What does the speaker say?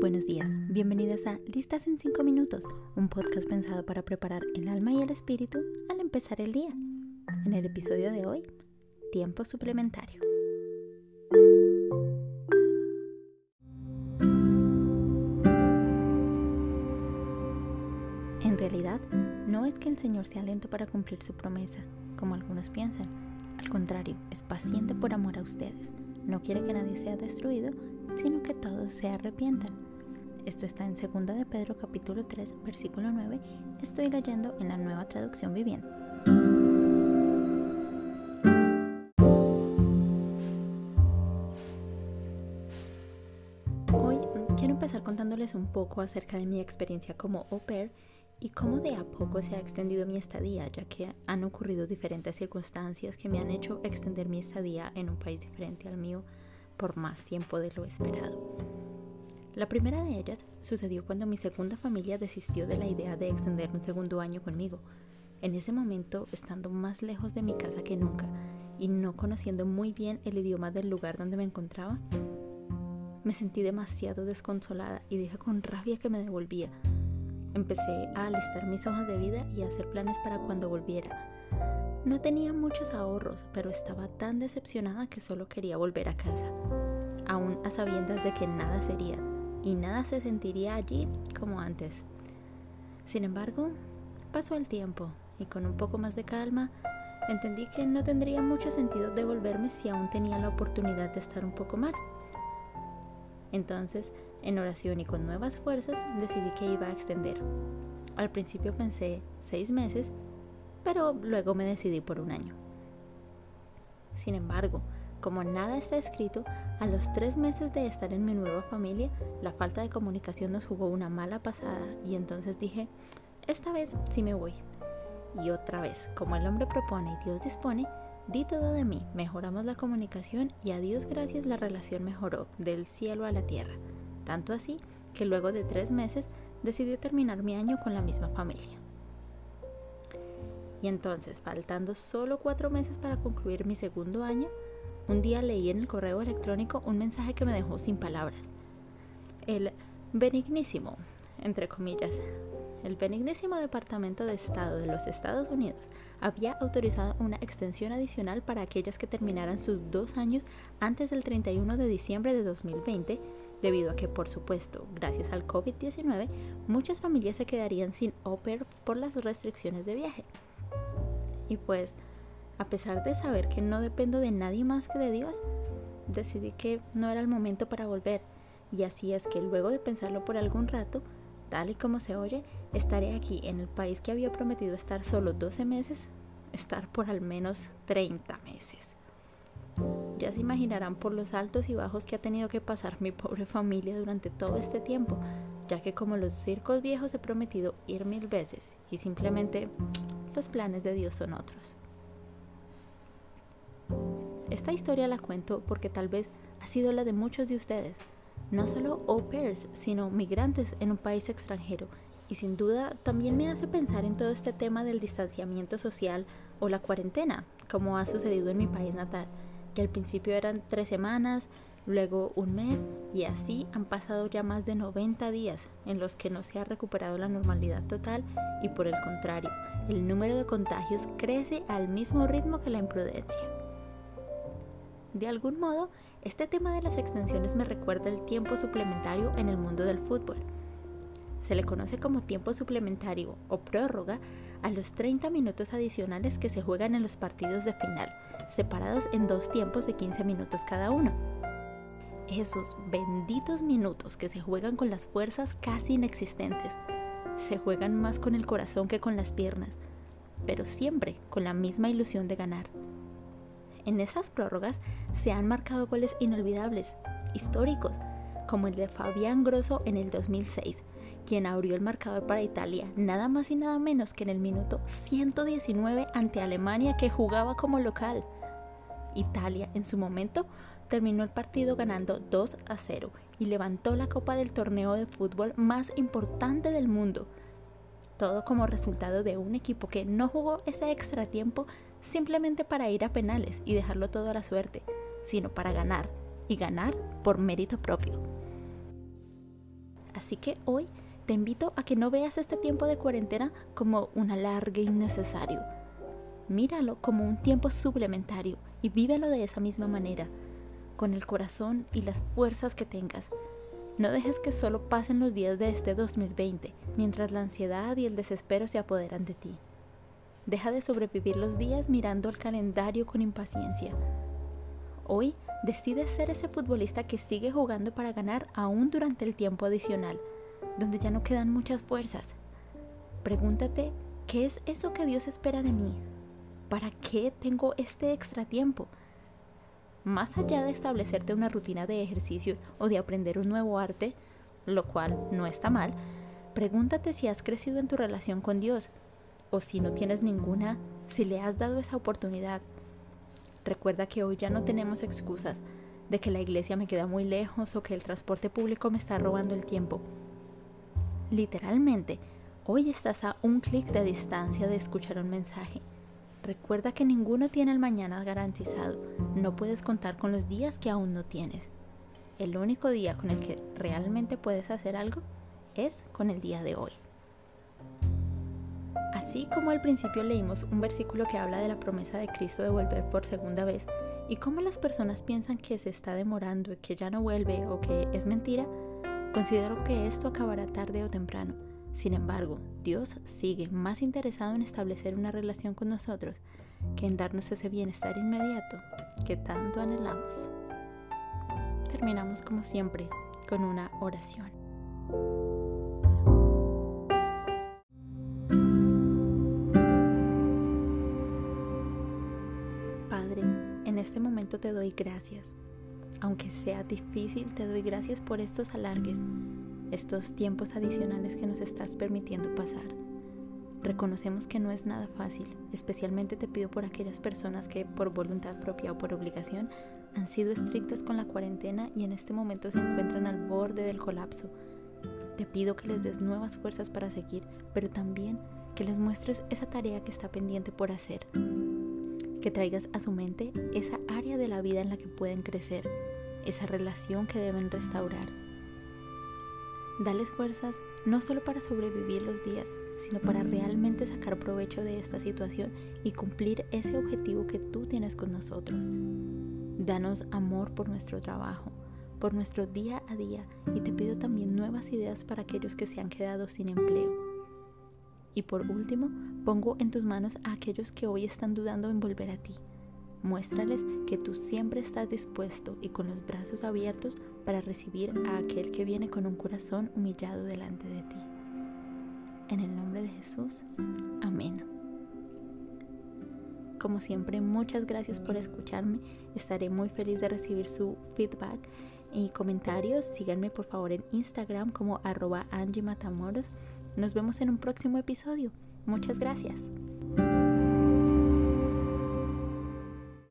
buenos días, bienvenidas a Listas en 5 minutos, un podcast pensado para preparar el alma y el espíritu al empezar el día. En el episodio de hoy, tiempo suplementario. En realidad, no es que el Señor sea lento para cumplir su promesa, como algunos piensan. Al contrario, es paciente por amor a ustedes. No quiere que nadie sea destruido, sino que todos se arrepientan. Esto está en 2 de Pedro capítulo 3, versículo 9. Estoy leyendo en la nueva traducción viviente. Hoy quiero empezar contándoles un poco acerca de mi experiencia como au pair y cómo de a poco se ha extendido mi estadía, ya que han ocurrido diferentes circunstancias que me han hecho extender mi estadía en un país diferente al mío por más tiempo de lo esperado. La primera de ellas sucedió cuando mi segunda familia desistió de la idea de extender un segundo año conmigo. En ese momento, estando más lejos de mi casa que nunca y no conociendo muy bien el idioma del lugar donde me encontraba, me sentí demasiado desconsolada y dije con rabia que me devolvía. Empecé a alistar mis hojas de vida y a hacer planes para cuando volviera. No tenía muchos ahorros, pero estaba tan decepcionada que solo quería volver a casa, aún a sabiendas de que nada sería y nada se sentiría allí como antes. Sin embargo, pasó el tiempo y con un poco más de calma entendí que no tendría mucho sentido devolverme si aún tenía la oportunidad de estar un poco más. Entonces, en oración y con nuevas fuerzas, decidí que iba a extender. Al principio pensé seis meses pero luego me decidí por un año. Sin embargo, como nada está escrito, a los tres meses de estar en mi nueva familia, la falta de comunicación nos jugó una mala pasada y entonces dije, esta vez sí me voy. Y otra vez, como el hombre propone y Dios dispone, di todo de mí, mejoramos la comunicación y a Dios gracias la relación mejoró del cielo a la tierra. Tanto así que luego de tres meses decidí terminar mi año con la misma familia. Y entonces, faltando solo cuatro meses para concluir mi segundo año, un día leí en el correo electrónico un mensaje que me dejó sin palabras. El benignísimo, entre comillas, el benignísimo Departamento de Estado de los Estados Unidos había autorizado una extensión adicional para aquellas que terminaran sus dos años antes del 31 de diciembre de 2020, debido a que, por supuesto, gracias al COVID-19, muchas familias se quedarían sin au por las restricciones de viaje. Y pues, a pesar de saber que no dependo de nadie más que de Dios, decidí que no era el momento para volver. Y así es que luego de pensarlo por algún rato, tal y como se oye, estaré aquí en el país que había prometido estar solo 12 meses, estar por al menos 30 meses. Ya se imaginarán por los altos y bajos que ha tenido que pasar mi pobre familia durante todo este tiempo, ya que como los circos viejos he prometido ir mil veces y simplemente los planes de Dios son otros. Esta historia la cuento porque tal vez ha sido la de muchos de ustedes, no solo au pairs, sino migrantes en un país extranjero, y sin duda también me hace pensar en todo este tema del distanciamiento social o la cuarentena, como ha sucedido en mi país natal, que al principio eran tres semanas, luego un mes y así han pasado ya más de 90 días en los que no se ha recuperado la normalidad total y por el contrario, el número de contagios crece al mismo ritmo que la imprudencia. De algún modo, este tema de las extensiones me recuerda el tiempo suplementario en el mundo del fútbol. Se le conoce como tiempo suplementario o prórroga a los 30 minutos adicionales que se juegan en los partidos de final, separados en dos tiempos de 15 minutos cada uno esos benditos minutos que se juegan con las fuerzas casi inexistentes. Se juegan más con el corazón que con las piernas, pero siempre con la misma ilusión de ganar. En esas prórrogas se han marcado goles inolvidables, históricos, como el de Fabián Grosso en el 2006, quien abrió el marcador para Italia, nada más y nada menos que en el minuto 119 ante Alemania que jugaba como local. Italia en su momento terminó el partido ganando 2 a 0 y levantó la copa del torneo de fútbol más importante del mundo. Todo como resultado de un equipo que no jugó ese extra tiempo simplemente para ir a penales y dejarlo todo a la suerte, sino para ganar y ganar por mérito propio. Así que hoy te invito a que no veas este tiempo de cuarentena como un alargue innecesario. Míralo como un tiempo suplementario y vívelo de esa misma manera, con el corazón y las fuerzas que tengas. No dejes que solo pasen los días de este 2020 mientras la ansiedad y el desespero se apoderan de ti. Deja de sobrevivir los días mirando el calendario con impaciencia. Hoy decides ser ese futbolista que sigue jugando para ganar aún durante el tiempo adicional donde ya no quedan muchas fuerzas. Pregúntate, ¿qué es eso que Dios espera de mí? ¿Para qué tengo este extra tiempo? Más allá de establecerte una rutina de ejercicios o de aprender un nuevo arte, lo cual no está mal, pregúntate si has crecido en tu relación con Dios o si no tienes ninguna, si le has dado esa oportunidad. Recuerda que hoy ya no tenemos excusas de que la iglesia me queda muy lejos o que el transporte público me está robando el tiempo. Literalmente, hoy estás a un clic de distancia de escuchar un mensaje. Recuerda que ninguno tiene el mañana garantizado. No puedes contar con los días que aún no tienes. El único día con el que realmente puedes hacer algo es con el día de hoy. Así como al principio leímos un versículo que habla de la promesa de Cristo de volver por segunda vez y cómo las personas piensan que se está demorando y que ya no vuelve o que es mentira, Considero que esto acabará tarde o temprano. Sin embargo, Dios sigue más interesado en establecer una relación con nosotros que en darnos ese bienestar inmediato que tanto anhelamos. Terminamos como siempre con una oración. Este momento te doy gracias aunque sea difícil, te doy gracias por estos alargues, estos tiempos adicionales que nos estás permitiendo pasar. Reconocemos que no es nada fácil, especialmente te pido por aquellas personas que por voluntad propia o por obligación han sido estrictas con la cuarentena y en este momento se encuentran al borde del colapso. Te pido que les des nuevas fuerzas para seguir, pero también que les muestres esa tarea que está pendiente por hacer. Que traigas a su mente esa área de la vida en la que pueden crecer esa relación que deben restaurar. Dales fuerzas no solo para sobrevivir los días, sino para realmente sacar provecho de esta situación y cumplir ese objetivo que tú tienes con nosotros. Danos amor por nuestro trabajo, por nuestro día a día y te pido también nuevas ideas para aquellos que se han quedado sin empleo. Y por último, pongo en tus manos a aquellos que hoy están dudando en volver a ti Muéstrales que tú siempre estás dispuesto y con los brazos abiertos para recibir a aquel que viene con un corazón humillado delante de ti. En el nombre de Jesús, amén. Como siempre, muchas gracias por escucharme. Estaré muy feliz de recibir su feedback y comentarios. Síganme por favor en Instagram como arroba Angie Matamoros. Nos vemos en un próximo episodio. Muchas gracias.